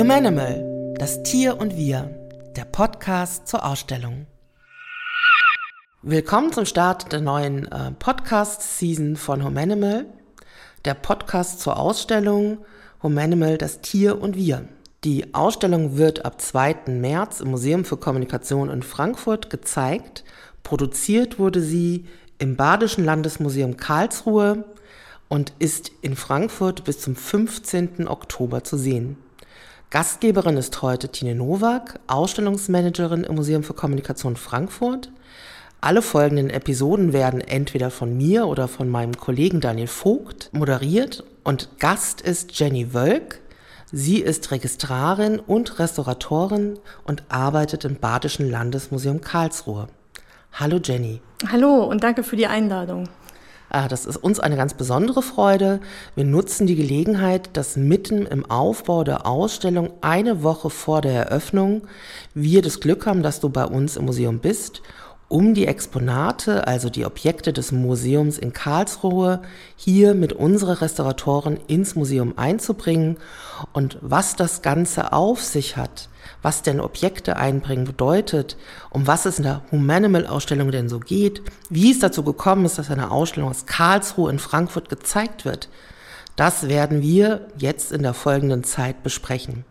Humanimal, das Tier und wir, der Podcast zur Ausstellung. Willkommen zum Start der neuen äh, Podcast-Season von Humanimal, der Podcast zur Ausstellung Humanimal, das Tier und wir. Die Ausstellung wird ab 2. März im Museum für Kommunikation in Frankfurt gezeigt. Produziert wurde sie im Badischen Landesmuseum Karlsruhe und ist in Frankfurt bis zum 15. Oktober zu sehen. Gastgeberin ist heute Tine Nowak, Ausstellungsmanagerin im Museum für Kommunikation Frankfurt. Alle folgenden Episoden werden entweder von mir oder von meinem Kollegen Daniel Vogt moderiert und Gast ist Jenny Wölk. Sie ist Registrarin und Restauratorin und arbeitet im Badischen Landesmuseum Karlsruhe. Hallo Jenny. Hallo und danke für die Einladung. Ah, das ist uns eine ganz besondere Freude. Wir nutzen die Gelegenheit, dass mitten im Aufbau der Ausstellung eine Woche vor der Eröffnung wir das Glück haben, dass du bei uns im Museum bist, um die Exponate, also die Objekte des Museums in Karlsruhe, hier mit unserer Restauratoren ins Museum einzubringen und was das Ganze auf sich hat was denn Objekte einbringen bedeutet, um was es in der Humanimal-Ausstellung denn so geht, wie es dazu gekommen ist, dass eine Ausstellung aus Karlsruhe in Frankfurt gezeigt wird. Das werden wir jetzt in der folgenden Zeit besprechen.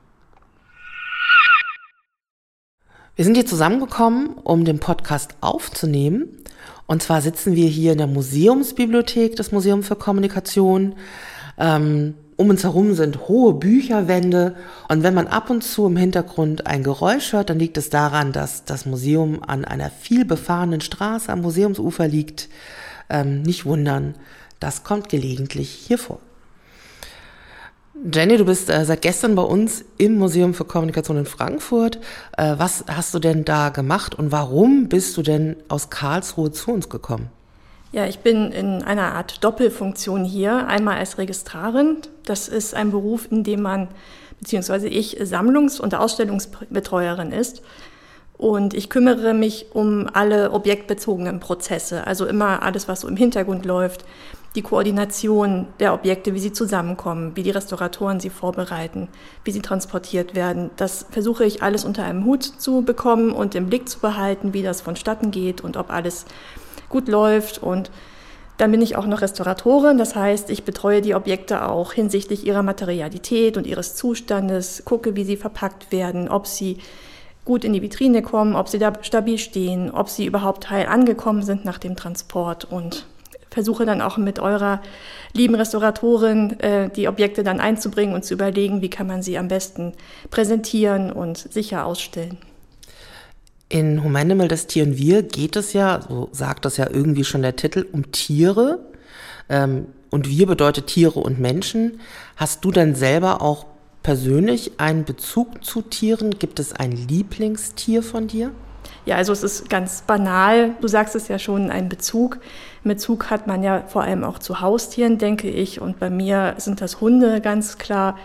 Wir sind hier zusammengekommen, um den Podcast aufzunehmen. Und zwar sitzen wir hier in der Museumsbibliothek des Museums für Kommunikation. Ähm, um uns herum sind hohe Bücherwände und wenn man ab und zu im Hintergrund ein Geräusch hört, dann liegt es daran, dass das Museum an einer viel befahrenen Straße am Museumsufer liegt. Ähm, nicht wundern, das kommt gelegentlich hier vor. Jenny, du bist äh, seit gestern bei uns im Museum für Kommunikation in Frankfurt. Äh, was hast du denn da gemacht und warum bist du denn aus Karlsruhe zu uns gekommen? Ja, ich bin in einer Art Doppelfunktion hier. Einmal als Registrarin. Das ist ein Beruf, in dem man, beziehungsweise ich, Sammlungs- und Ausstellungsbetreuerin ist. Und ich kümmere mich um alle objektbezogenen Prozesse, also immer alles, was so im Hintergrund läuft, die Koordination der Objekte, wie sie zusammenkommen, wie die Restauratoren sie vorbereiten, wie sie transportiert werden. Das versuche ich alles unter einem Hut zu bekommen und im Blick zu behalten, wie das vonstatten geht und ob alles gut läuft. Und dann bin ich auch noch Restauratorin, das heißt, ich betreue die Objekte auch hinsichtlich ihrer Materialität und ihres Zustandes, gucke, wie sie verpackt werden, ob sie gut in die Vitrine kommen, ob sie da stabil stehen, ob sie überhaupt heil angekommen sind nach dem Transport und versuche dann auch mit eurer lieben Restauratorin äh, die Objekte dann einzubringen und zu überlegen, wie kann man sie am besten präsentieren und sicher ausstellen. In Humanimal, das Tier und wir, geht es ja, so sagt das ja irgendwie schon der Titel, um Tiere. Ähm, und wir bedeutet Tiere und Menschen. Hast du denn selber auch persönlich einen Bezug zu Tieren? Gibt es ein Lieblingstier von dir? Ja, also es ist ganz banal. Du sagst es ja schon, ein Bezug. Bezug hat man ja vor allem auch zu Haustieren, denke ich. Und bei mir sind das Hunde ganz klar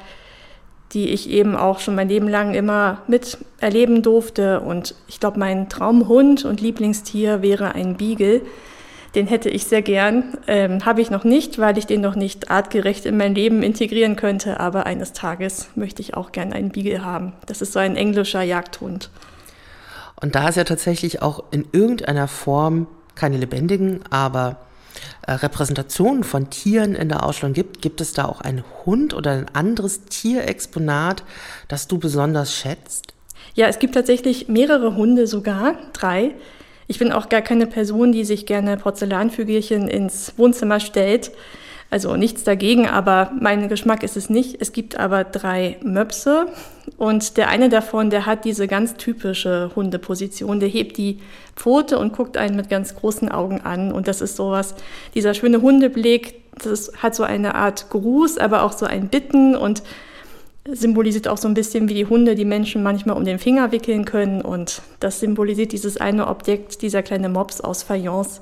die ich eben auch schon mein Leben lang immer miterleben durfte. Und ich glaube, mein Traumhund und Lieblingstier wäre ein Beagle. Den hätte ich sehr gern. Ähm, Habe ich noch nicht, weil ich den noch nicht artgerecht in mein Leben integrieren könnte. Aber eines Tages möchte ich auch gern einen Beagle haben. Das ist so ein englischer Jagdhund. Und da es ja tatsächlich auch in irgendeiner Form keine lebendigen, aber äh, Repräsentationen von Tieren in der Ausstellung gibt, gibt es da auch einen Hund oder ein anderes Tierexponat, das du besonders schätzt? Ja, es gibt tatsächlich mehrere Hunde sogar, drei. Ich bin auch gar keine Person, die sich gerne Porzellanfigürchen ins Wohnzimmer stellt. Also nichts dagegen, aber mein Geschmack ist es nicht. Es gibt aber drei Möpse und der eine davon, der hat diese ganz typische Hundeposition. Der hebt die Pfote und guckt einen mit ganz großen Augen an und das ist sowas, dieser schöne Hundeblick, das hat so eine Art Gruß, aber auch so ein Bitten und symbolisiert auch so ein bisschen, wie die Hunde die Menschen manchmal um den Finger wickeln können und das symbolisiert dieses eine Objekt, dieser kleine Mops aus Fayence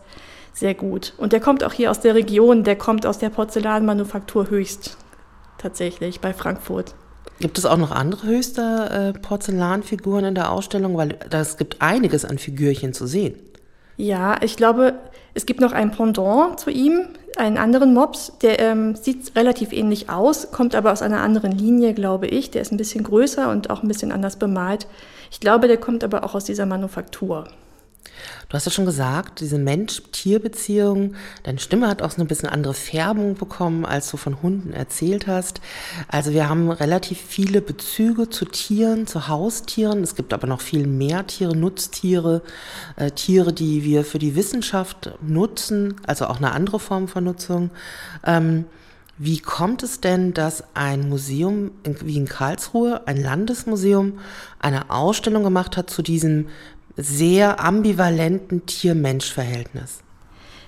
sehr gut. Und der kommt auch hier aus der Region, der kommt aus der Porzellanmanufaktur Höchst, tatsächlich bei Frankfurt. Gibt es auch noch andere höchste äh, Porzellanfiguren in der Ausstellung? Weil es gibt einiges an Figürchen zu sehen. Ja, ich glaube, es gibt noch ein Pendant zu ihm. einen anderen Mops, der ähm, sieht relativ ähnlich aus, kommt aber aus einer anderen Linie, glaube ich. Der ist ein bisschen größer und auch ein bisschen anders bemalt. Ich glaube, der kommt aber auch aus dieser Manufaktur. Du hast ja schon gesagt, diese Mensch-Tier-Beziehung, deine Stimme hat auch so ein bisschen andere Färbung bekommen, als du von Hunden erzählt hast. Also wir haben relativ viele Bezüge zu Tieren, zu Haustieren. Es gibt aber noch viel mehr Tiere, Nutztiere, äh, Tiere, die wir für die Wissenschaft nutzen, also auch eine andere Form von Nutzung. Ähm, wie kommt es denn, dass ein Museum wie in Karlsruhe, ein Landesmuseum, eine Ausstellung gemacht hat zu diesem sehr ambivalenten Tier-Mensch-Verhältnis.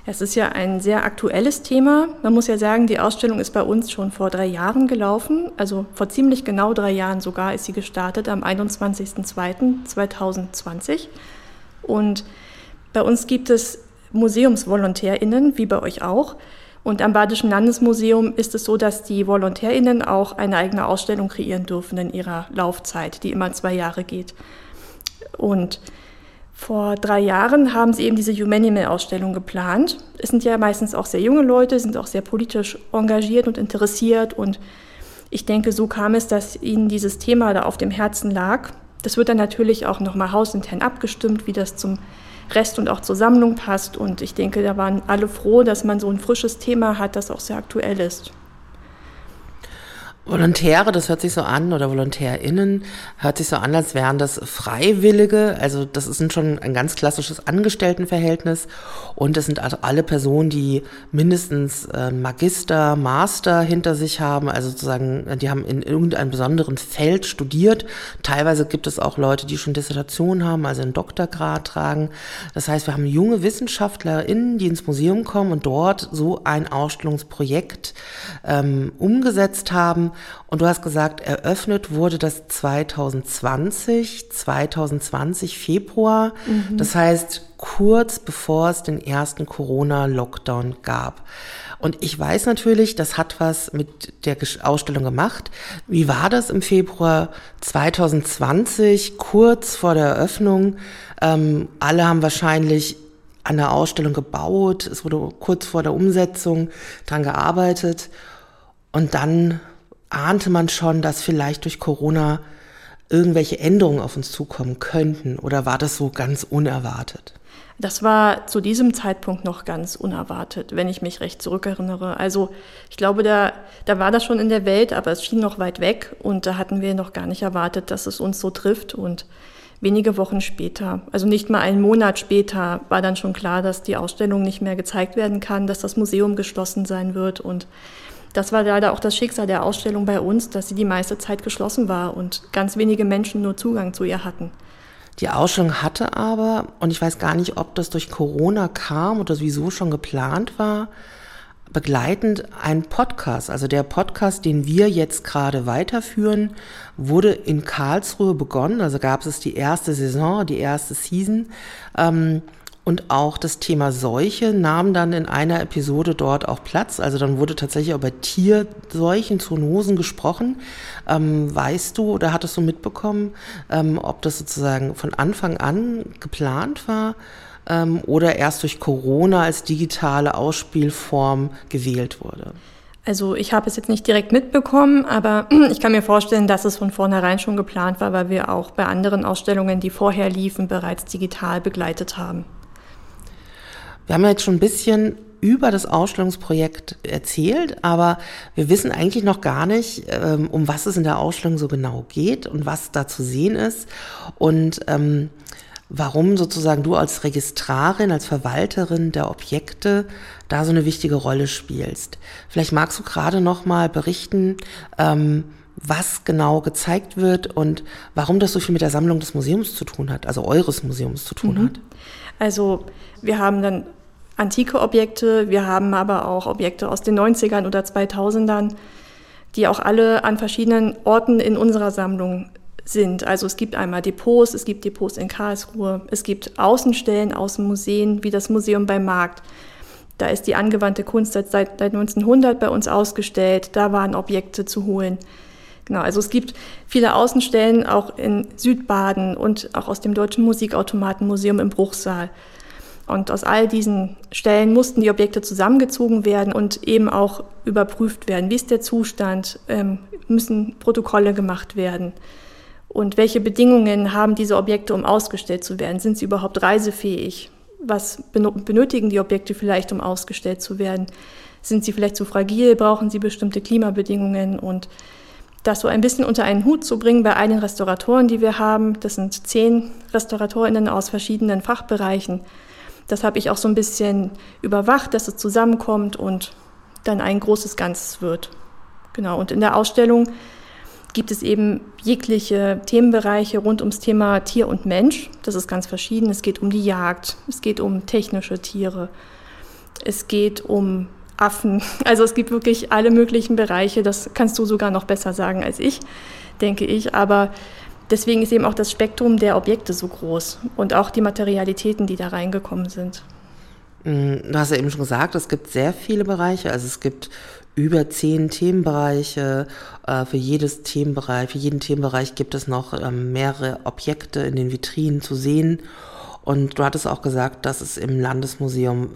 Es ist ja ein sehr aktuelles Thema. Man muss ja sagen, die Ausstellung ist bei uns schon vor drei Jahren gelaufen. Also vor ziemlich genau drei Jahren sogar ist sie gestartet am 21.02.2020. Und bei uns gibt es MuseumsvolontärInnen, wie bei euch auch. Und am Badischen Landesmuseum ist es so, dass die VolontärInnen auch eine eigene Ausstellung kreieren dürfen in ihrer Laufzeit, die immer zwei Jahre geht. Und vor drei Jahren haben sie eben diese Humanimal-Ausstellung geplant. Es sind ja meistens auch sehr junge Leute, sind auch sehr politisch engagiert und interessiert. Und ich denke, so kam es, dass ihnen dieses Thema da auf dem Herzen lag. Das wird dann natürlich auch nochmal hausintern abgestimmt, wie das zum Rest und auch zur Sammlung passt. Und ich denke, da waren alle froh, dass man so ein frisches Thema hat, das auch sehr aktuell ist. Volontäre, das hört sich so an, oder VolontärInnen, hört sich so an, als wären das Freiwillige. Also das ist schon ein ganz klassisches Angestelltenverhältnis. Und das sind also alle Personen, die mindestens äh, Magister, Master hinter sich haben. Also sozusagen, die haben in irgendeinem besonderen Feld studiert. Teilweise gibt es auch Leute, die schon Dissertationen haben, also einen Doktorgrad tragen. Das heißt, wir haben junge WissenschaftlerInnen, die ins Museum kommen und dort so ein Ausstellungsprojekt ähm, umgesetzt haben und du hast gesagt, eröffnet wurde das 2020, 2020 Februar. Mhm. Das heißt, kurz bevor es den ersten Corona-Lockdown gab. Und ich weiß natürlich, das hat was mit der Ausstellung gemacht. Wie war das im Februar 2020, kurz vor der Eröffnung? Ähm, alle haben wahrscheinlich an der Ausstellung gebaut. Es wurde kurz vor der Umsetzung dran gearbeitet. Und dann ahnte man schon, dass vielleicht durch Corona irgendwelche Änderungen auf uns zukommen könnten? Oder war das so ganz unerwartet? Das war zu diesem Zeitpunkt noch ganz unerwartet, wenn ich mich recht zurückerinnere. Also ich glaube, da, da war das schon in der Welt, aber es schien noch weit weg und da hatten wir noch gar nicht erwartet, dass es uns so trifft. Und wenige Wochen später, also nicht mal einen Monat später, war dann schon klar, dass die Ausstellung nicht mehr gezeigt werden kann, dass das Museum geschlossen sein wird und das war leider auch das Schicksal der Ausstellung bei uns, dass sie die meiste Zeit geschlossen war und ganz wenige Menschen nur Zugang zu ihr hatten. Die Ausstellung hatte aber, und ich weiß gar nicht, ob das durch Corona kam oder sowieso schon geplant war, begleitend ein Podcast. Also der Podcast, den wir jetzt gerade weiterführen, wurde in Karlsruhe begonnen. Also gab es die erste Saison, die erste Season. Ähm, und auch das Thema Seuche nahm dann in einer Episode dort auch Platz. Also dann wurde tatsächlich über Tierseuchen, Zoonosen gesprochen. Ähm, weißt du oder hattest du mitbekommen, ähm, ob das sozusagen von Anfang an geplant war ähm, oder erst durch Corona als digitale Ausspielform gewählt wurde? Also ich habe es jetzt nicht direkt mitbekommen, aber ich kann mir vorstellen, dass es von vornherein schon geplant war, weil wir auch bei anderen Ausstellungen, die vorher liefen, bereits digital begleitet haben. Wir haben ja jetzt schon ein bisschen über das Ausstellungsprojekt erzählt, aber wir wissen eigentlich noch gar nicht, ähm, um was es in der Ausstellung so genau geht und was da zu sehen ist und ähm, warum sozusagen du als Registrarin, als Verwalterin der Objekte da so eine wichtige Rolle spielst. Vielleicht magst du gerade noch mal berichten, ähm, was genau gezeigt wird und warum das so viel mit der Sammlung des Museums zu tun hat, also eures Museums zu tun mhm. hat. Also wir haben dann antike Objekte, wir haben aber auch Objekte aus den 90ern oder 2000ern, die auch alle an verschiedenen Orten in unserer Sammlung sind. Also es gibt einmal Depots, es gibt Depots in Karlsruhe, es gibt Außenstellen aus Museen wie das Museum beim Markt. Da ist die angewandte Kunst seit, seit 1900 bei uns ausgestellt, da waren Objekte zu holen. Genau, also es gibt viele Außenstellen auch in Südbaden und auch aus dem Deutschen Musikautomatenmuseum im Bruchsaal. Und aus all diesen Stellen mussten die Objekte zusammengezogen werden und eben auch überprüft werden. Wie ist der Zustand? Ähm, müssen Protokolle gemacht werden? Und welche Bedingungen haben diese Objekte, um ausgestellt zu werden? Sind sie überhaupt reisefähig? Was benötigen die Objekte vielleicht, um ausgestellt zu werden? Sind sie vielleicht zu fragil? Brauchen sie bestimmte Klimabedingungen? Und das so ein bisschen unter einen Hut zu bringen bei einigen Restauratoren, die wir haben, das sind zehn Restauratorinnen aus verschiedenen Fachbereichen, das habe ich auch so ein bisschen überwacht, dass es zusammenkommt und dann ein großes Ganzes wird. Genau, und in der Ausstellung gibt es eben jegliche Themenbereiche rund ums Thema Tier und Mensch. Das ist ganz verschieden. Es geht um die Jagd, es geht um technische Tiere, es geht um Affen. Also es gibt wirklich alle möglichen Bereiche. Das kannst du sogar noch besser sagen als ich, denke ich. Aber deswegen ist eben auch das Spektrum der Objekte so groß und auch die Materialitäten, die da reingekommen sind. Mm, du hast ja eben schon gesagt, es gibt sehr viele Bereiche. Also es gibt über zehn Themenbereiche. Äh, für jedes Themenbereich, für jeden Themenbereich gibt es noch ähm, mehrere Objekte in den Vitrinen zu sehen. Und du hattest auch gesagt, dass es im Landesmuseum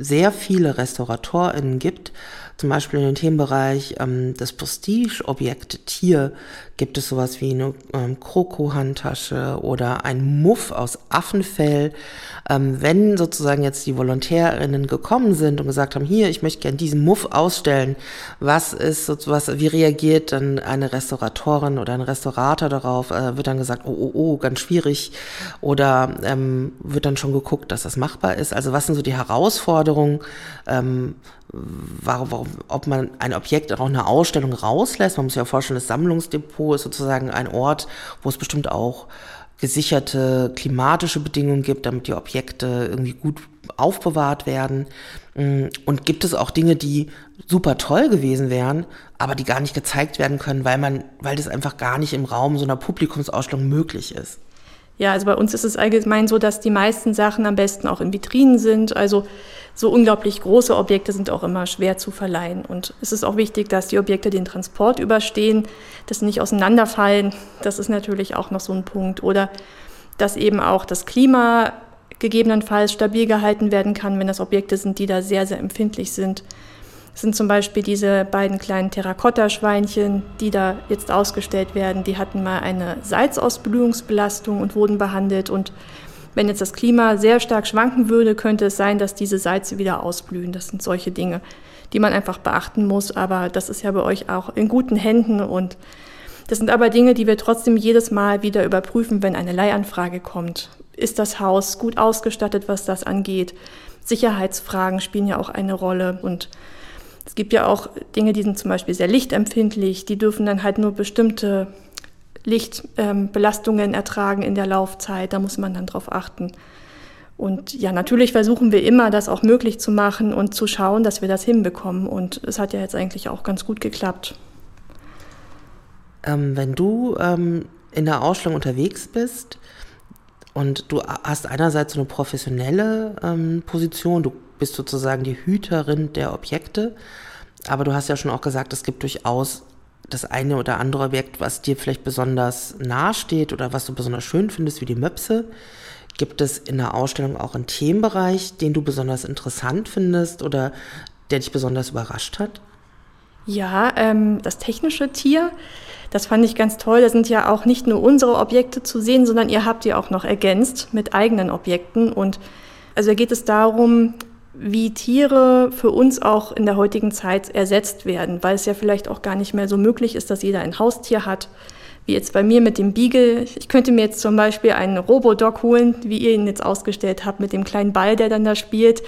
sehr viele RestauratorInnen gibt, zum Beispiel in dem Themenbereich ähm, das Prestige-Objekt Tier gibt es sowas wie eine ähm, Krokohandtasche oder ein Muff aus Affenfell. Ähm, wenn sozusagen jetzt die VolontärInnen gekommen sind und gesagt haben, hier, ich möchte gerne diesen Muff ausstellen, was ist sozusagen, wie reagiert dann eine Restauratorin oder ein Restaurator darauf? Äh, wird dann gesagt, oh, oh, oh, ganz schwierig oder ähm, wird dann schon geguckt, dass das machbar ist? Also was sind so die Herausforderungen? Ähm, warum, ob man ein Objekt auch eine Ausstellung rauslässt. Man muss ja vorstellen, das Sammlungsdepot ist sozusagen ein Ort, wo es bestimmt auch gesicherte klimatische Bedingungen gibt, damit die Objekte irgendwie gut aufbewahrt werden. Mm, und gibt es auch Dinge, die super toll gewesen wären, aber die gar nicht gezeigt werden können, weil man, weil das einfach gar nicht im Raum so einer Publikumsausstellung möglich ist. Ja, also bei uns ist es allgemein so, dass die meisten Sachen am besten auch in Vitrinen sind. Also so unglaublich große Objekte sind auch immer schwer zu verleihen. Und es ist auch wichtig, dass die Objekte den Transport überstehen, dass sie nicht auseinanderfallen. Das ist natürlich auch noch so ein Punkt. Oder dass eben auch das Klima gegebenenfalls stabil gehalten werden kann, wenn das Objekte sind, die da sehr, sehr empfindlich sind. Sind zum Beispiel diese beiden kleinen Terrakotta-Schweinchen, die da jetzt ausgestellt werden. Die hatten mal eine Salzausblühungsbelastung und wurden behandelt. Und wenn jetzt das Klima sehr stark schwanken würde, könnte es sein, dass diese Salze wieder ausblühen. Das sind solche Dinge, die man einfach beachten muss. Aber das ist ja bei euch auch in guten Händen. Und das sind aber Dinge, die wir trotzdem jedes Mal wieder überprüfen, wenn eine Leihanfrage kommt. Ist das Haus gut ausgestattet, was das angeht? Sicherheitsfragen spielen ja auch eine Rolle. Und es gibt ja auch Dinge, die sind zum Beispiel sehr lichtempfindlich, die dürfen dann halt nur bestimmte Lichtbelastungen ähm, ertragen in der Laufzeit, da muss man dann drauf achten. Und ja, natürlich versuchen wir immer, das auch möglich zu machen und zu schauen, dass wir das hinbekommen. Und es hat ja jetzt eigentlich auch ganz gut geklappt. Ähm, wenn du ähm, in der Ausstellung unterwegs bist und du hast einerseits so eine professionelle ähm, Position, du bist sozusagen die Hüterin der Objekte. Aber du hast ja schon auch gesagt, es gibt durchaus das eine oder andere Objekt, was dir vielleicht besonders nahe steht oder was du besonders schön findest, wie die Möpse. Gibt es in der Ausstellung auch einen Themenbereich, den du besonders interessant findest oder der dich besonders überrascht hat? Ja, ähm, das technische Tier, das fand ich ganz toll. Da sind ja auch nicht nur unsere Objekte zu sehen, sondern ihr habt die auch noch ergänzt mit eigenen Objekten. Und also da geht es darum, wie Tiere für uns auch in der heutigen Zeit ersetzt werden, weil es ja vielleicht auch gar nicht mehr so möglich ist, dass jeder ein Haustier hat. Wie jetzt bei mir mit dem Beagle. Ich könnte mir jetzt zum Beispiel einen Robodog holen, wie ihr ihn jetzt ausgestellt habt, mit dem kleinen Ball, der dann da spielt.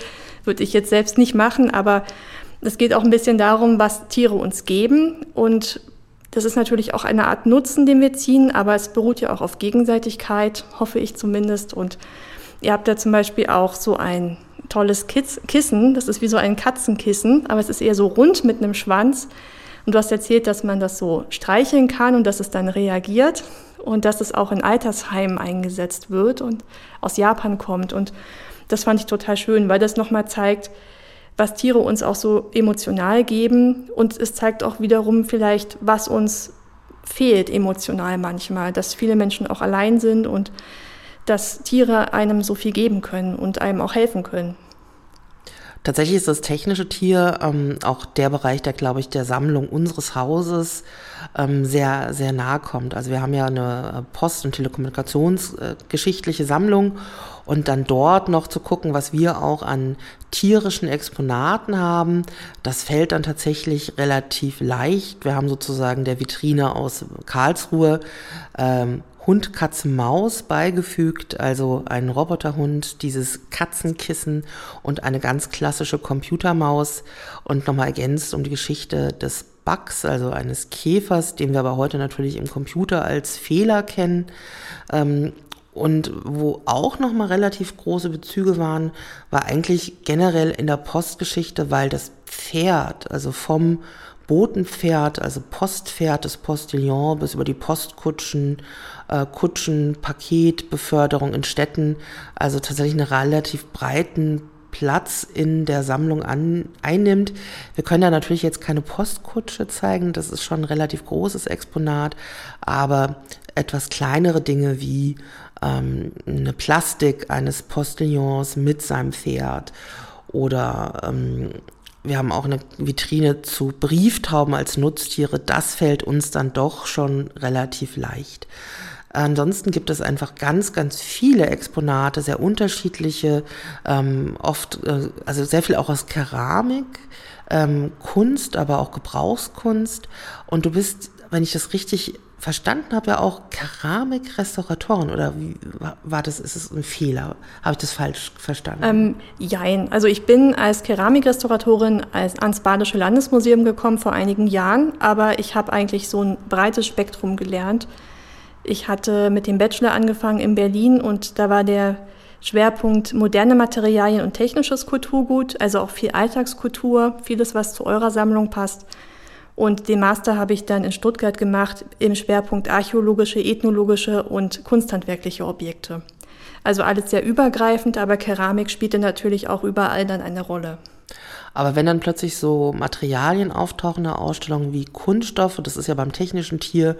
Würde ich jetzt selbst nicht machen, aber es geht auch ein bisschen darum, was Tiere uns geben. Und das ist natürlich auch eine Art Nutzen, den wir ziehen, aber es beruht ja auch auf Gegenseitigkeit, hoffe ich zumindest. Und ihr habt da zum Beispiel auch so ein tolles Kissen. Das ist wie so ein Katzenkissen, aber es ist eher so rund mit einem Schwanz. Und du hast erzählt, dass man das so streicheln kann und dass es dann reagiert und dass es auch in Altersheimen eingesetzt wird und aus Japan kommt. Und das fand ich total schön, weil das nochmal zeigt, was Tiere uns auch so emotional geben. Und es zeigt auch wiederum vielleicht, was uns fehlt emotional manchmal, dass viele Menschen auch allein sind und dass Tiere einem so viel geben können und einem auch helfen können. Tatsächlich ist das technische Tier ähm, auch der Bereich, der, glaube ich, der Sammlung unseres Hauses ähm, sehr, sehr nahe kommt. Also wir haben ja eine Post- und Telekommunikationsgeschichtliche äh, Sammlung und dann dort noch zu gucken, was wir auch an tierischen Exponaten haben, das fällt dann tatsächlich relativ leicht. Wir haben sozusagen der Vitrine aus Karlsruhe ähm, Hund, Katze, Maus beigefügt, also ein Roboterhund, dieses Katzenkissen und eine ganz klassische Computermaus und nochmal ergänzt um die Geschichte des Bugs, also eines Käfers, den wir aber heute natürlich im Computer als Fehler kennen. Ähm, und wo auch nochmal relativ große Bezüge waren, war eigentlich generell in der Postgeschichte, weil das Pferd, also vom Botenpferd, also Postpferd des Postillon bis über die Postkutschen, äh, Kutschen, Paketbeförderung in Städten, also tatsächlich einen relativ breiten Platz in der Sammlung an, einnimmt. Wir können da natürlich jetzt keine Postkutsche zeigen, das ist schon ein relativ großes Exponat, aber etwas kleinere Dinge wie ähm, eine Plastik eines Postillons mit seinem Pferd oder ähm, wir haben auch eine Vitrine zu Brieftauben als Nutztiere. Das fällt uns dann doch schon relativ leicht. Ansonsten gibt es einfach ganz, ganz viele Exponate, sehr unterschiedliche, ähm, oft, äh, also sehr viel auch aus Keramik, ähm, Kunst, aber auch Gebrauchskunst. Und du bist, wenn ich das richtig verstanden habe, ja auch Keramik-Restauratoren oder wie war das? Ist es ein Fehler? Habe ich das falsch verstanden? Ähm, jein. Also ich bin als Keramik-Restauratorin ans Badische Landesmuseum gekommen vor einigen Jahren, aber ich habe eigentlich so ein breites Spektrum gelernt. Ich hatte mit dem Bachelor angefangen in Berlin und da war der Schwerpunkt moderne Materialien und technisches Kulturgut, also auch viel Alltagskultur, vieles, was zu eurer Sammlung passt. Und den Master habe ich dann in Stuttgart gemacht im Schwerpunkt archäologische, ethnologische und kunsthandwerkliche Objekte. Also alles sehr übergreifend, aber Keramik spielte natürlich auch überall dann eine Rolle. Aber wenn dann plötzlich so Materialien auftauchen in Ausstellung wie Kunststoffe, das ist ja beim technischen Tier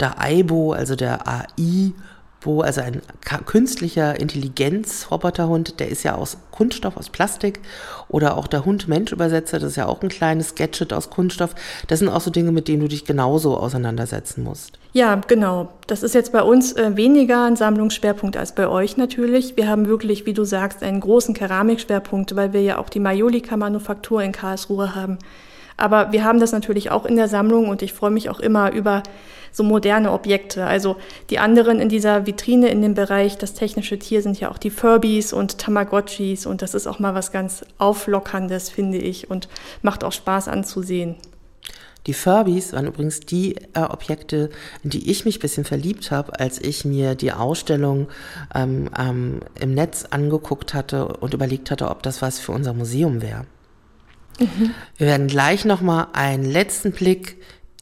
der AIBO, also der AI, wo also ein künstlicher Intelligenz-Roboterhund, der ist ja aus Kunststoff, aus Plastik, oder auch der Hund-Mensch-Übersetzer, das ist ja auch ein kleines Gadget aus Kunststoff. Das sind auch so Dinge, mit denen du dich genauso auseinandersetzen musst. Ja, genau. Das ist jetzt bei uns äh, weniger ein Sammlungsschwerpunkt als bei euch natürlich. Wir haben wirklich, wie du sagst, einen großen Keramikschwerpunkt, weil wir ja auch die Majolika-Manufaktur in Karlsruhe haben. Aber wir haben das natürlich auch in der Sammlung und ich freue mich auch immer über so moderne Objekte. Also die anderen in dieser Vitrine in dem Bereich, das technische Tier sind ja auch die Furbies und Tamagotchis und das ist auch mal was ganz Auflockerndes, finde ich, und macht auch Spaß anzusehen. Die Furbies waren übrigens die äh, Objekte, in die ich mich ein bisschen verliebt habe, als ich mir die Ausstellung ähm, ähm, im Netz angeguckt hatte und überlegt hatte, ob das was für unser Museum wäre. Mhm. Wir werden gleich nochmal einen letzten Blick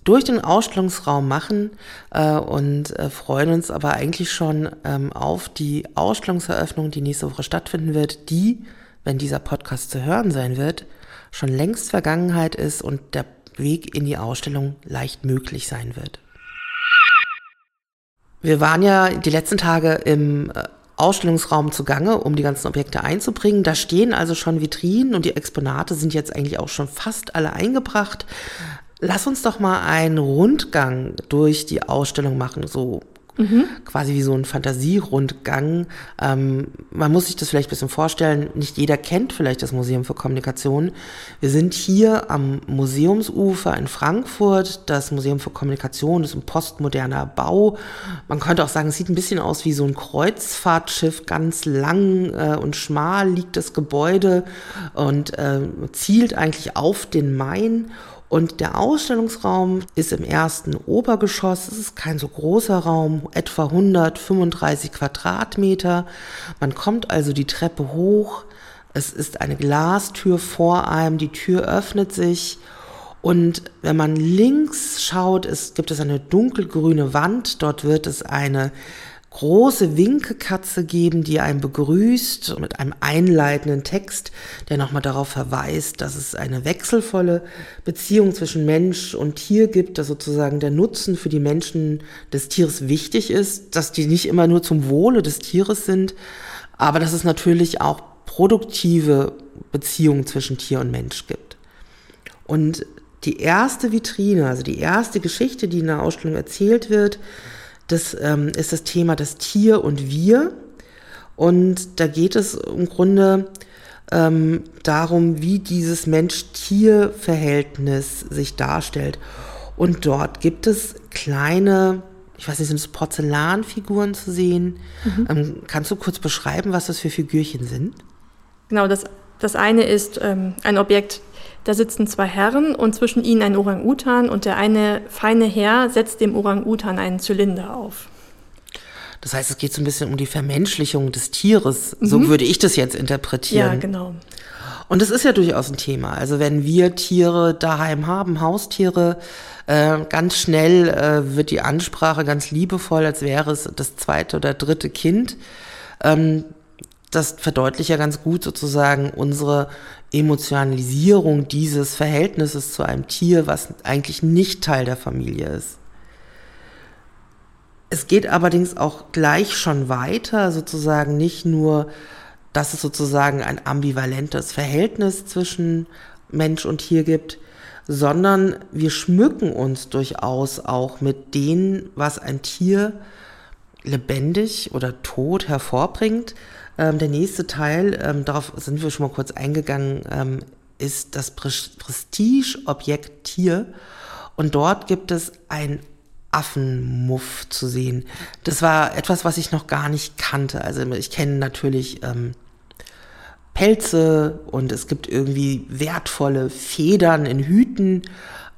durch den Ausstellungsraum machen äh, und äh, freuen uns aber eigentlich schon ähm, auf die Ausstellungseröffnung, die nächste Woche stattfinden wird, die, wenn dieser Podcast zu hören sein wird, schon längst Vergangenheit ist und der Weg in die Ausstellung leicht möglich sein wird. Wir waren ja die letzten Tage im äh, Ausstellungsraum zugange, um die ganzen Objekte einzubringen. Da stehen also schon Vitrinen und die Exponate sind jetzt eigentlich auch schon fast alle eingebracht. Lass uns doch mal einen Rundgang durch die Ausstellung machen, so Mhm. Quasi wie so ein Fantasierundgang. Ähm, man muss sich das vielleicht ein bisschen vorstellen. Nicht jeder kennt vielleicht das Museum für Kommunikation. Wir sind hier am Museumsufer in Frankfurt. Das Museum für Kommunikation ist ein postmoderner Bau. Man könnte auch sagen, es sieht ein bisschen aus wie so ein Kreuzfahrtschiff. Ganz lang äh, und schmal liegt das Gebäude und äh, zielt eigentlich auf den Main. Und der Ausstellungsraum ist im ersten Obergeschoss. Es ist kein so großer Raum, etwa 135 Quadratmeter. Man kommt also die Treppe hoch. Es ist eine Glastür vor einem. Die Tür öffnet sich. Und wenn man links schaut, es gibt es eine dunkelgrüne Wand. Dort wird es eine große Winkekatze geben, die einen begrüßt mit einem einleitenden Text, der nochmal darauf verweist, dass es eine wechselvolle Beziehung zwischen Mensch und Tier gibt, dass sozusagen der Nutzen für die Menschen des Tieres wichtig ist, dass die nicht immer nur zum Wohle des Tieres sind, aber dass es natürlich auch produktive Beziehungen zwischen Tier und Mensch gibt. Und die erste Vitrine, also die erste Geschichte, die in der Ausstellung erzählt wird, das ähm, ist das Thema das Tier und wir. Und da geht es im Grunde ähm, darum, wie dieses Mensch-Tier-Verhältnis sich darstellt. Und dort gibt es kleine, ich weiß nicht, sind es Porzellanfiguren zu sehen? Mhm. Ähm, kannst du kurz beschreiben, was das für Figürchen sind? Genau, das, das eine ist ähm, ein Objekt, da sitzen zwei Herren und zwischen ihnen ein Orang-Utan und der eine feine Herr setzt dem Orang-Utan einen Zylinder auf. Das heißt, es geht so ein bisschen um die Vermenschlichung des Tieres. So mhm. würde ich das jetzt interpretieren. Ja, genau. Und das ist ja durchaus ein Thema. Also wenn wir Tiere daheim haben, Haustiere, äh, ganz schnell äh, wird die Ansprache ganz liebevoll, als wäre es das zweite oder dritte Kind. Ähm, das verdeutlicht ja ganz gut sozusagen unsere Emotionalisierung dieses Verhältnisses zu einem Tier, was eigentlich nicht Teil der Familie ist. Es geht allerdings auch gleich schon weiter, sozusagen nicht nur, dass es sozusagen ein ambivalentes Verhältnis zwischen Mensch und Tier gibt, sondern wir schmücken uns durchaus auch mit dem, was ein Tier lebendig oder tot hervorbringt. Ähm, der nächste Teil, ähm, darauf sind wir schon mal kurz eingegangen, ähm, ist das Prestigeobjekt Tier. Und dort gibt es ein Affenmuff zu sehen. Das war etwas, was ich noch gar nicht kannte. Also ich kenne natürlich ähm, Pelze und es gibt irgendwie wertvolle Federn in Hüten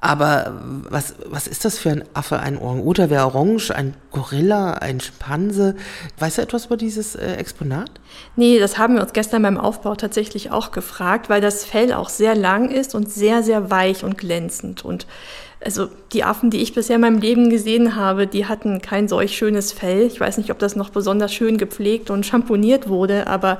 aber was, was ist das für ein Affe? Ein Orang-Utan wäre orange, ein Gorilla, ein Schimpanse. Weißt du etwas über dieses äh, Exponat? Nee, das haben wir uns gestern beim Aufbau tatsächlich auch gefragt, weil das Fell auch sehr lang ist und sehr, sehr weich und glänzend. Und also die Affen, die ich bisher in meinem Leben gesehen habe, die hatten kein solch schönes Fell. Ich weiß nicht, ob das noch besonders schön gepflegt und schamponiert wurde, aber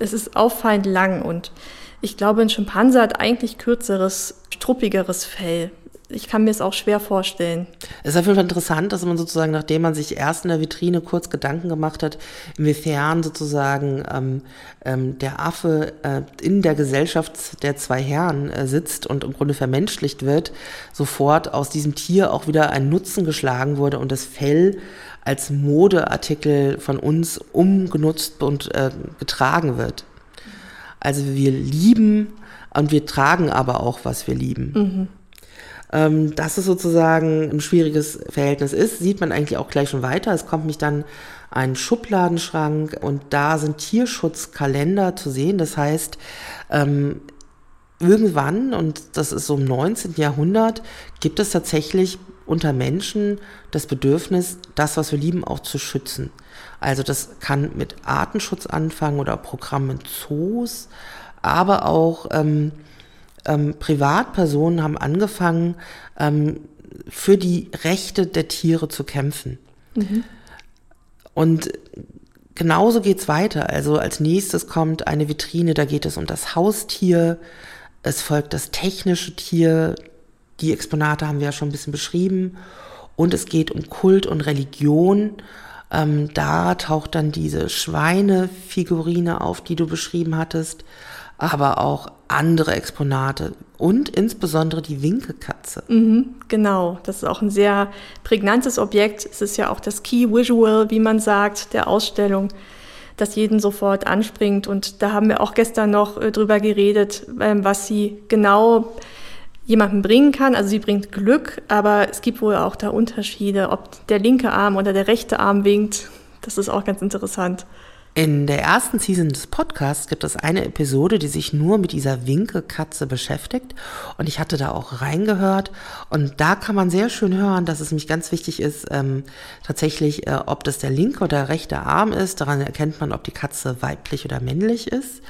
es ist auffallend lang und ich glaube, ein Schimpanse hat eigentlich kürzeres, struppigeres Fell. Ich kann mir es auch schwer vorstellen. Es ist auf jeden Fall interessant, dass man sozusagen, nachdem man sich erst in der Vitrine kurz Gedanken gemacht hat, inwiefern sozusagen ähm, ähm, der Affe äh, in der Gesellschaft der zwei Herren äh, sitzt und im Grunde vermenschlicht wird, sofort aus diesem Tier auch wieder ein Nutzen geschlagen wurde und das Fell als Modeartikel von uns umgenutzt und äh, getragen wird. Also wir lieben und wir tragen aber auch, was wir lieben. Mhm. Ähm, dass es sozusagen ein schwieriges Verhältnis ist, sieht man eigentlich auch gleich schon weiter. Es kommt mich dann ein Schubladenschrank und da sind Tierschutzkalender zu sehen. Das heißt, ähm, irgendwann, und das ist so im 19. Jahrhundert, gibt es tatsächlich unter Menschen das Bedürfnis, das, was wir lieben, auch zu schützen. Also das kann mit Artenschutz anfangen oder Programmen Zoos, aber auch ähm, ähm, Privatpersonen haben angefangen, ähm, für die Rechte der Tiere zu kämpfen. Mhm. Und genauso geht's weiter. Also als nächstes kommt eine Vitrine, da geht es um das Haustier, es folgt das technische Tier, die Exponate haben wir ja schon ein bisschen beschrieben, und es geht um Kult und Religion ähm, da taucht dann diese Schweinefigurine auf, die du beschrieben hattest, aber auch andere Exponate und insbesondere die Winkekatze. Mhm, genau, das ist auch ein sehr prägnantes Objekt. Es ist ja auch das Key Visual, wie man sagt, der Ausstellung, das jeden sofort anspringt. Und da haben wir auch gestern noch äh, drüber geredet, äh, was sie genau jemandem bringen kann. Also sie bringt Glück, aber es gibt wohl auch da Unterschiede, ob der linke Arm oder der rechte Arm winkt. Das ist auch ganz interessant. In der ersten Season des Podcasts gibt es eine Episode, die sich nur mit dieser Winkekatze beschäftigt. Und ich hatte da auch reingehört. Und da kann man sehr schön hören, dass es mich ganz wichtig ist, ähm, tatsächlich, äh, ob das der linke oder rechte Arm ist. Daran erkennt man, ob die Katze weiblich oder männlich ist.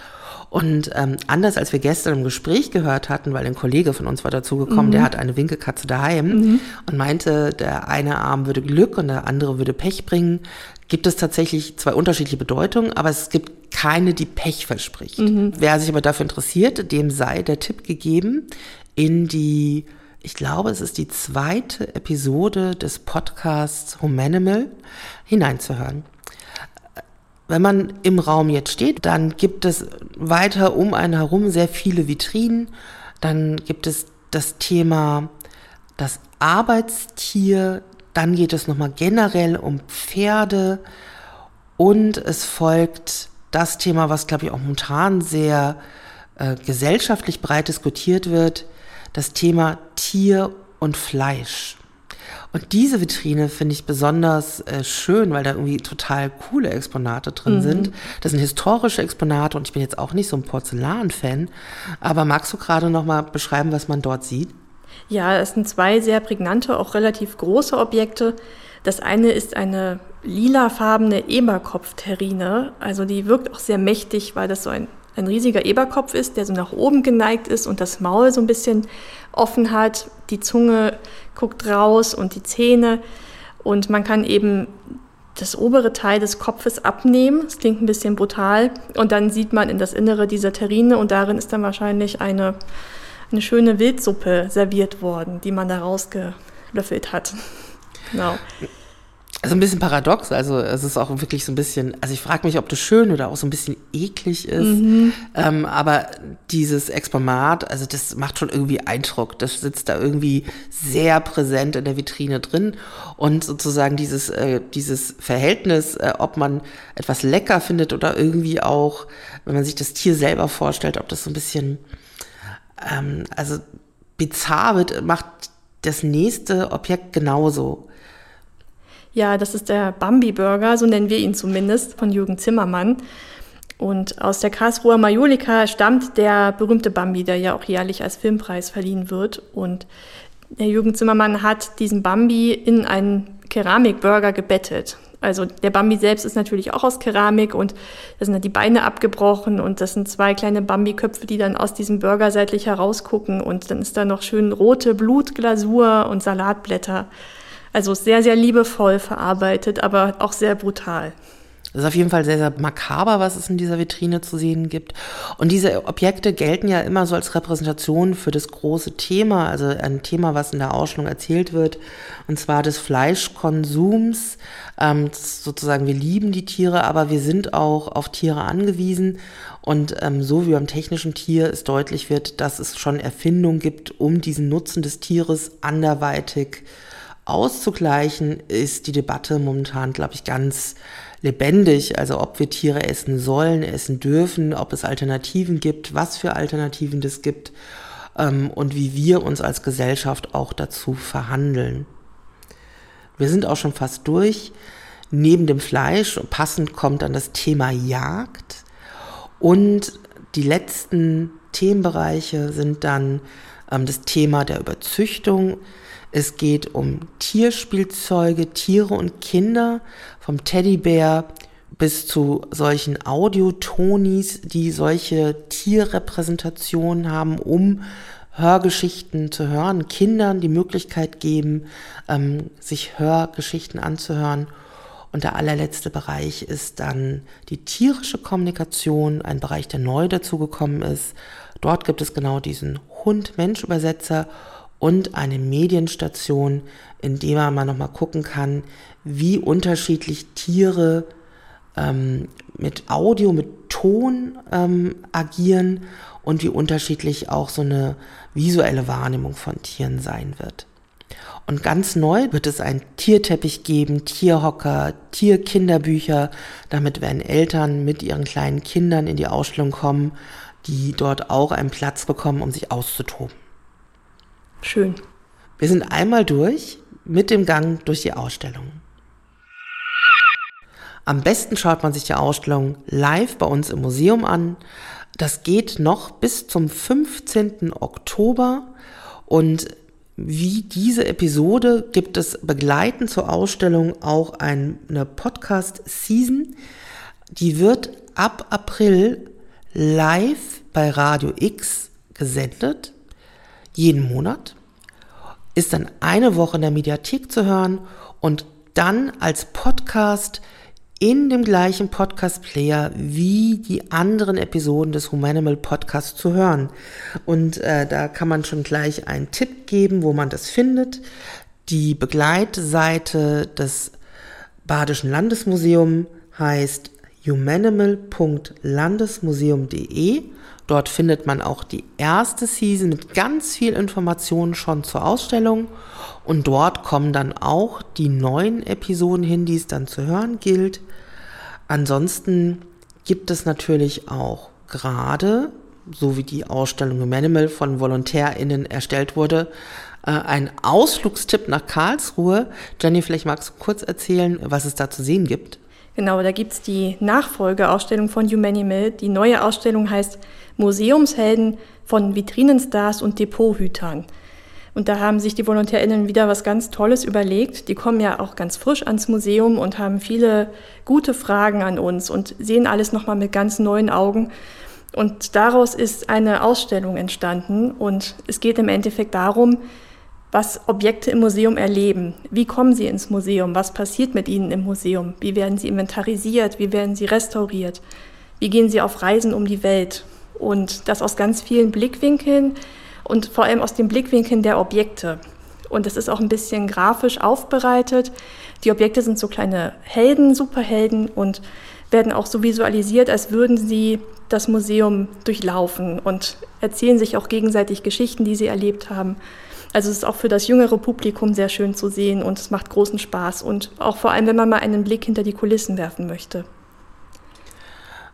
Und ähm, anders als wir gestern im Gespräch gehört hatten, weil ein Kollege von uns war dazugekommen, mhm. der hat eine Winkelkatze daheim mhm. und meinte, der eine Arm würde Glück und der andere würde Pech bringen, gibt es tatsächlich zwei unterschiedliche Bedeutungen, aber es gibt keine, die Pech verspricht. Mhm. Wer sich aber dafür interessiert, dem sei der Tipp gegeben, in die, ich glaube, es ist die zweite Episode des Podcasts Humanimal hineinzuhören. Wenn man im Raum jetzt steht, dann gibt es weiter um einen herum sehr viele Vitrinen. Dann gibt es das Thema das Arbeitstier. Dann geht es nochmal generell um Pferde. Und es folgt das Thema, was, glaube ich, auch momentan sehr äh, gesellschaftlich breit diskutiert wird, das Thema Tier und Fleisch. Und diese Vitrine finde ich besonders äh, schön, weil da irgendwie total coole Exponate drin mhm. sind. Das sind historische Exponate und ich bin jetzt auch nicht so ein Porzellan-Fan. Aber magst du gerade noch mal beschreiben, was man dort sieht? Ja, es sind zwei sehr prägnante, auch relativ große Objekte. Das eine ist eine lilafarbene Eberkopf-Terrine. Also die wirkt auch sehr mächtig, weil das so ein, ein riesiger Eberkopf ist, der so nach oben geneigt ist und das Maul so ein bisschen offen hat. Die Zunge guckt raus und die Zähne. Und man kann eben das obere Teil des Kopfes abnehmen. Das klingt ein bisschen brutal. Und dann sieht man in das Innere dieser Terrine und darin ist dann wahrscheinlich eine, eine schöne Wildsuppe serviert worden, die man da rausgelöffelt hat. Genau also ein bisschen paradox, also es ist auch wirklich so ein bisschen, also ich frage mich, ob das schön oder auch so ein bisschen eklig ist, mhm. ähm, aber dieses Exponat, also das macht schon irgendwie Eindruck, das sitzt da irgendwie sehr präsent in der Vitrine drin und sozusagen dieses, äh, dieses Verhältnis, äh, ob man etwas lecker findet oder irgendwie auch, wenn man sich das Tier selber vorstellt, ob das so ein bisschen, ähm, also bizarr wird, macht das nächste Objekt genauso. Ja, das ist der Bambi-Burger, so nennen wir ihn zumindest, von Jürgen Zimmermann. Und aus der Karlsruher Majolika stammt der berühmte Bambi, der ja auch jährlich als Filmpreis verliehen wird. Und der Jürgen Zimmermann hat diesen Bambi in einen Keramikburger gebettet. Also der Bambi selbst ist natürlich auch aus Keramik und da sind dann die Beine abgebrochen und das sind zwei kleine Bambi-Köpfe, die dann aus diesem Burger seitlich herausgucken und dann ist da noch schön rote Blutglasur und Salatblätter. Also sehr, sehr liebevoll verarbeitet, aber auch sehr brutal. Das ist auf jeden Fall sehr, sehr makaber, was es in dieser Vitrine zu sehen gibt. Und diese Objekte gelten ja immer so als Repräsentation für das große Thema, also ein Thema, was in der Ausstellung erzählt wird, und zwar des Fleischkonsums. Ähm, sozusagen, wir lieben die Tiere, aber wir sind auch auf Tiere angewiesen. Und ähm, so wie beim technischen Tier es deutlich wird, dass es schon Erfindungen gibt, um diesen Nutzen des Tieres anderweitig auszugleichen, ist die Debatte momentan, glaube ich, ganz lebendig. Also ob wir Tiere essen sollen, essen dürfen, ob es Alternativen gibt, was für Alternativen es gibt ähm, und wie wir uns als Gesellschaft auch dazu verhandeln. Wir sind auch schon fast durch. Neben dem Fleisch, passend kommt dann das Thema Jagd. Und die letzten Themenbereiche sind dann ähm, das Thema der Überzüchtung, es geht um Tierspielzeuge, Tiere und Kinder, vom Teddybär bis zu solchen Audiotonis, die solche Tierrepräsentationen haben, um Hörgeschichten zu hören, Kindern die Möglichkeit geben, ähm, sich Hörgeschichten anzuhören. Und der allerletzte Bereich ist dann die tierische Kommunikation, ein Bereich, der neu dazugekommen ist. Dort gibt es genau diesen Hund-Mensch-Übersetzer und eine Medienstation, in der man nochmal gucken kann, wie unterschiedlich Tiere ähm, mit Audio, mit Ton ähm, agieren und wie unterschiedlich auch so eine visuelle Wahrnehmung von Tieren sein wird. Und ganz neu wird es einen Tierteppich geben, Tierhocker, Tierkinderbücher. Damit werden Eltern mit ihren kleinen Kindern in die Ausstellung kommen, die dort auch einen Platz bekommen, um sich auszutoben. Schön. Wir sind einmal durch mit dem Gang durch die Ausstellung. Am besten schaut man sich die Ausstellung live bei uns im Museum an. Das geht noch bis zum 15. Oktober und wie diese Episode gibt es begleitend zur Ausstellung auch eine Podcast-Season. Die wird ab April live bei Radio X gesendet, jeden Monat, ist dann eine Woche in der Mediathek zu hören und dann als Podcast in dem gleichen Podcast-Player wie die anderen Episoden des Humanimal Podcasts zu hören. Und äh, da kann man schon gleich einen Tipp geben, wo man das findet. Die Begleitseite des Badischen Landesmuseums heißt humanimal.landesmuseum.de. Dort findet man auch die erste Season mit ganz viel Informationen schon zur Ausstellung. Und dort kommen dann auch die neuen Episoden hin, die es dann zu hören gilt. Ansonsten gibt es natürlich auch gerade, so wie die Ausstellung Humanimal von VolontärInnen erstellt wurde, äh, ein Ausflugstipp nach Karlsruhe. Jenny, vielleicht magst du kurz erzählen, was es da zu sehen gibt. Genau, da gibt es die Nachfolgeausstellung von Humanimal. Die neue Ausstellung heißt Museumshelden von Vitrinenstars und Depothütern. Und da haben sich die VolontärInnen wieder was ganz Tolles überlegt. Die kommen ja auch ganz frisch ans Museum und haben viele gute Fragen an uns und sehen alles nochmal mit ganz neuen Augen. Und daraus ist eine Ausstellung entstanden und es geht im Endeffekt darum, was Objekte im Museum erleben. Wie kommen sie ins Museum? Was passiert mit ihnen im Museum? Wie werden sie inventarisiert? Wie werden sie restauriert? Wie gehen sie auf Reisen um die Welt? Und das aus ganz vielen Blickwinkeln und vor allem aus den Blickwinkeln der Objekte. Und es ist auch ein bisschen grafisch aufbereitet. Die Objekte sind so kleine Helden, Superhelden und werden auch so visualisiert, als würden sie das Museum durchlaufen und erzählen sich auch gegenseitig Geschichten, die sie erlebt haben. Also es ist auch für das jüngere Publikum sehr schön zu sehen und es macht großen Spaß und auch vor allem, wenn man mal einen Blick hinter die Kulissen werfen möchte.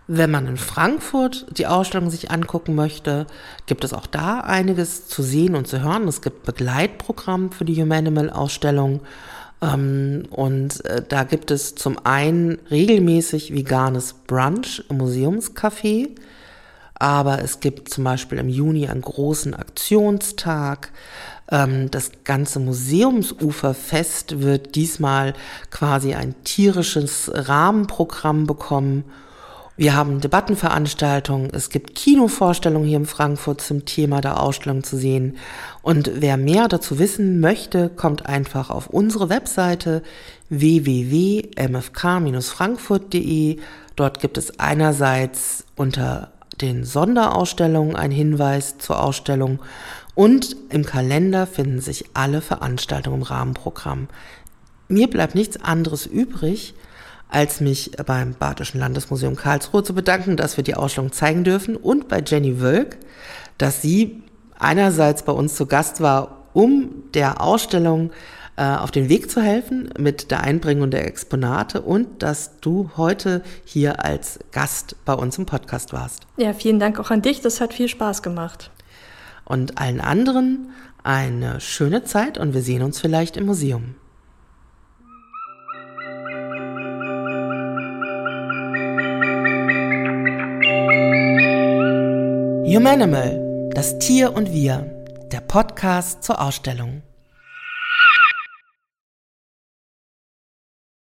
Wenn man in Frankfurt die Ausstellung sich angucken möchte, gibt es auch da einiges zu sehen und zu hören. Es gibt Begleitprogramm für die Humanimal-Ausstellung. Ähm, und äh, da gibt es zum einen regelmäßig veganes Brunch im Museumscafé. Aber es gibt zum Beispiel im Juni einen großen Aktionstag. Ähm, das ganze Museumsuferfest wird diesmal quasi ein tierisches Rahmenprogramm bekommen. Wir haben Debattenveranstaltungen, es gibt Kinovorstellungen hier in Frankfurt zum Thema der Ausstellung zu sehen. Und wer mehr dazu wissen möchte, kommt einfach auf unsere Webseite www.mfk-frankfurt.de. Dort gibt es einerseits unter den Sonderausstellungen einen Hinweis zur Ausstellung und im Kalender finden sich alle Veranstaltungen im Rahmenprogramm. Mir bleibt nichts anderes übrig, als mich beim Badischen Landesmuseum Karlsruhe zu bedanken, dass wir die Ausstellung zeigen dürfen und bei Jenny Wölk, dass sie einerseits bei uns zu Gast war, um der Ausstellung äh, auf den Weg zu helfen mit der Einbringung der Exponate und dass du heute hier als Gast bei uns im Podcast warst. Ja, vielen Dank auch an dich. Das hat viel Spaß gemacht und allen anderen eine schöne Zeit und wir sehen uns vielleicht im Museum. Humanimal, das Tier und wir, der Podcast zur Ausstellung.